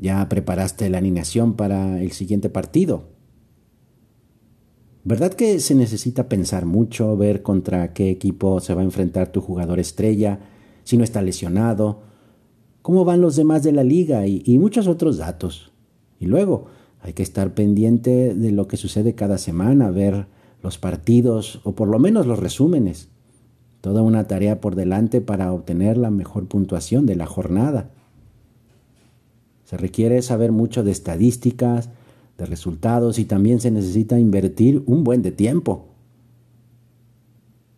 Ya preparaste la alineación para el siguiente partido. ¿Verdad que se necesita pensar mucho, ver contra qué equipo se va a enfrentar tu jugador estrella, si no está lesionado, cómo van los demás de la liga y, y muchos otros datos? Y luego hay que estar pendiente de lo que sucede cada semana, ver los partidos o por lo menos los resúmenes. Toda una tarea por delante para obtener la mejor puntuación de la jornada. Se requiere saber mucho de estadísticas, de resultados y también se necesita invertir un buen de tiempo.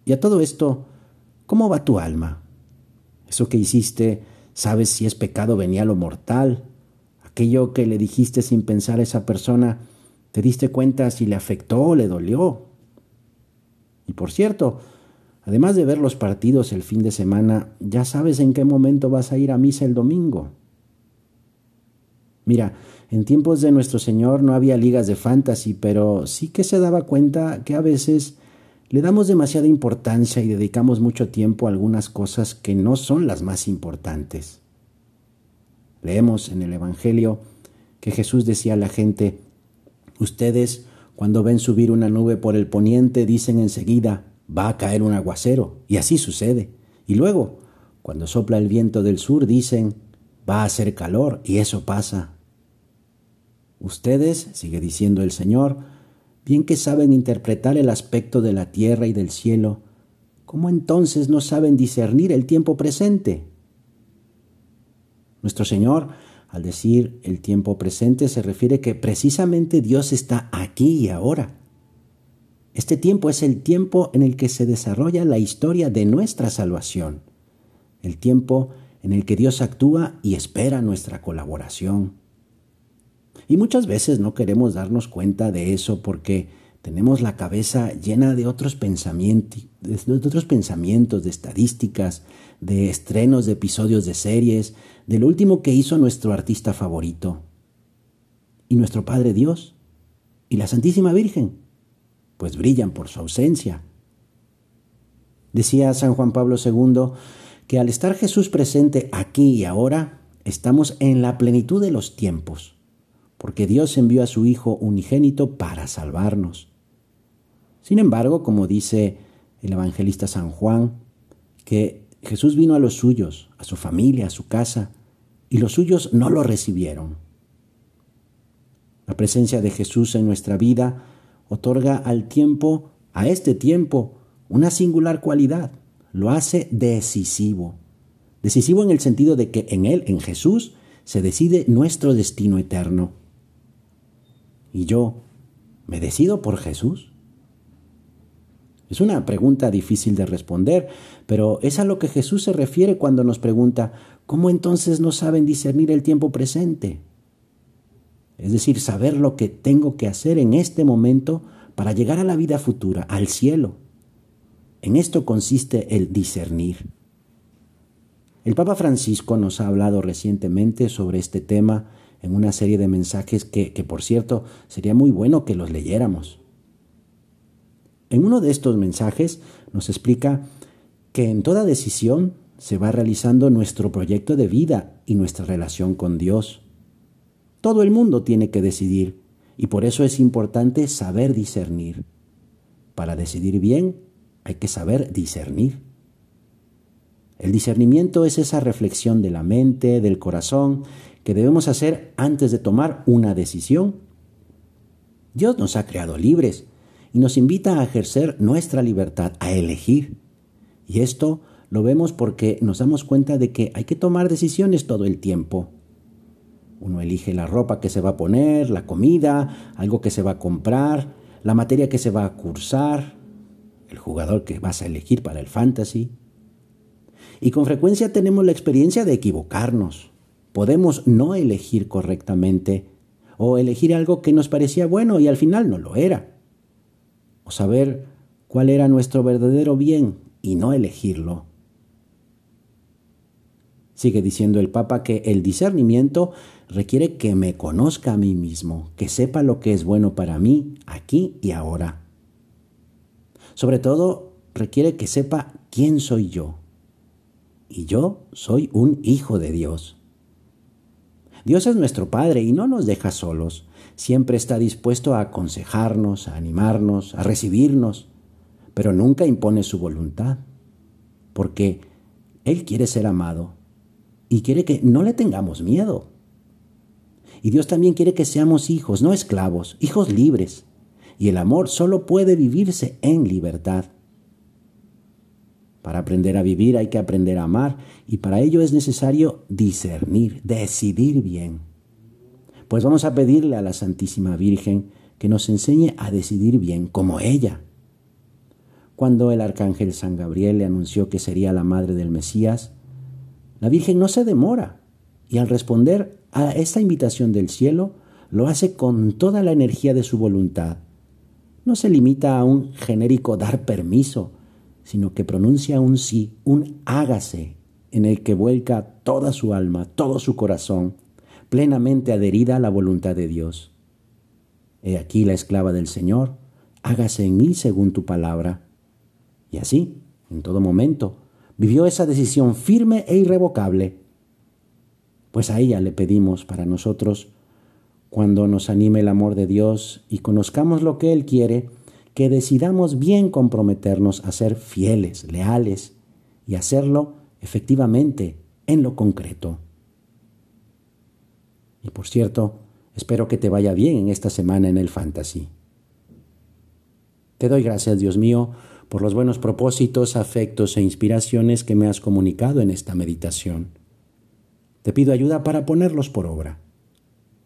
Y a todo esto, ¿cómo va tu alma? Eso que hiciste, ¿sabes si es pecado venial o mortal? Aquello que le dijiste sin pensar a esa persona, ¿te diste cuenta si le afectó o le dolió? Y por cierto, además de ver los partidos el fin de semana, ya sabes en qué momento vas a ir a misa el domingo. Mira, en tiempos de nuestro Señor no había ligas de fantasy, pero sí que se daba cuenta que a veces le damos demasiada importancia y dedicamos mucho tiempo a algunas cosas que no son las más importantes. Leemos en el Evangelio que Jesús decía a la gente, ustedes cuando ven subir una nube por el poniente dicen enseguida, va a caer un aguacero, y así sucede. Y luego, cuando sopla el viento del sur, dicen, va a hacer calor, y eso pasa. Ustedes, sigue diciendo el Señor, bien que saben interpretar el aspecto de la tierra y del cielo, ¿cómo entonces no saben discernir el tiempo presente? Nuestro Señor, al decir el tiempo presente, se refiere que precisamente Dios está aquí y ahora. Este tiempo es el tiempo en el que se desarrolla la historia de nuestra salvación, el tiempo en el que Dios actúa y espera nuestra colaboración. Y muchas veces no queremos darnos cuenta de eso porque tenemos la cabeza llena de otros, pensamientos, de otros pensamientos, de estadísticas, de estrenos de episodios de series, de lo último que hizo nuestro artista favorito. ¿Y nuestro Padre Dios? ¿Y la Santísima Virgen? Pues brillan por su ausencia. Decía San Juan Pablo II que al estar Jesús presente aquí y ahora, estamos en la plenitud de los tiempos porque Dios envió a su Hijo unigénito para salvarnos. Sin embargo, como dice el evangelista San Juan, que Jesús vino a los suyos, a su familia, a su casa, y los suyos no lo recibieron. La presencia de Jesús en nuestra vida otorga al tiempo, a este tiempo, una singular cualidad, lo hace decisivo. Decisivo en el sentido de que en Él, en Jesús, se decide nuestro destino eterno. ¿Y yo me decido por Jesús? Es una pregunta difícil de responder, pero es a lo que Jesús se refiere cuando nos pregunta, ¿cómo entonces no saben discernir el tiempo presente? Es decir, saber lo que tengo que hacer en este momento para llegar a la vida futura, al cielo. En esto consiste el discernir. El Papa Francisco nos ha hablado recientemente sobre este tema en una serie de mensajes que, por cierto, sería muy bueno que los leyéramos. En uno de estos mensajes nos explica que en toda decisión se va realizando nuestro proyecto de vida y nuestra relación con Dios. Todo el mundo tiene que decidir y por eso es importante saber discernir. Para decidir bien hay que saber discernir. El discernimiento es esa reflexión de la mente, del corazón, que debemos hacer antes de tomar una decisión. Dios nos ha creado libres y nos invita a ejercer nuestra libertad, a elegir. Y esto lo vemos porque nos damos cuenta de que hay que tomar decisiones todo el tiempo. Uno elige la ropa que se va a poner, la comida, algo que se va a comprar, la materia que se va a cursar, el jugador que vas a elegir para el fantasy. Y con frecuencia tenemos la experiencia de equivocarnos podemos no elegir correctamente o elegir algo que nos parecía bueno y al final no lo era, o saber cuál era nuestro verdadero bien y no elegirlo. Sigue diciendo el Papa que el discernimiento requiere que me conozca a mí mismo, que sepa lo que es bueno para mí aquí y ahora. Sobre todo, requiere que sepa quién soy yo. Y yo soy un hijo de Dios. Dios es nuestro Padre y no nos deja solos. Siempre está dispuesto a aconsejarnos, a animarnos, a recibirnos, pero nunca impone su voluntad, porque Él quiere ser amado y quiere que no le tengamos miedo. Y Dios también quiere que seamos hijos, no esclavos, hijos libres. Y el amor solo puede vivirse en libertad. Para aprender a vivir hay que aprender a amar y para ello es necesario discernir, decidir bien. Pues vamos a pedirle a la Santísima Virgen que nos enseñe a decidir bien como ella. Cuando el arcángel San Gabriel le anunció que sería la madre del Mesías, la Virgen no se demora y al responder a esta invitación del cielo, lo hace con toda la energía de su voluntad. No se limita a un genérico dar permiso, sino que pronuncia un sí, un hágase, en el que vuelca toda su alma, todo su corazón, plenamente adherida a la voluntad de Dios. He aquí la esclava del Señor, hágase en mí según tu palabra. Y así, en todo momento, vivió esa decisión firme e irrevocable pues a ella le pedimos para nosotros, cuando nos anime el amor de Dios y conozcamos lo que Él quiere, que decidamos bien comprometernos a ser fieles, leales y hacerlo efectivamente en lo concreto. Y por cierto, espero que te vaya bien en esta semana en el Fantasy. Te doy gracias, Dios mío, por los buenos propósitos, afectos e inspiraciones que me has comunicado en esta meditación. Te pido ayuda para ponerlos por obra.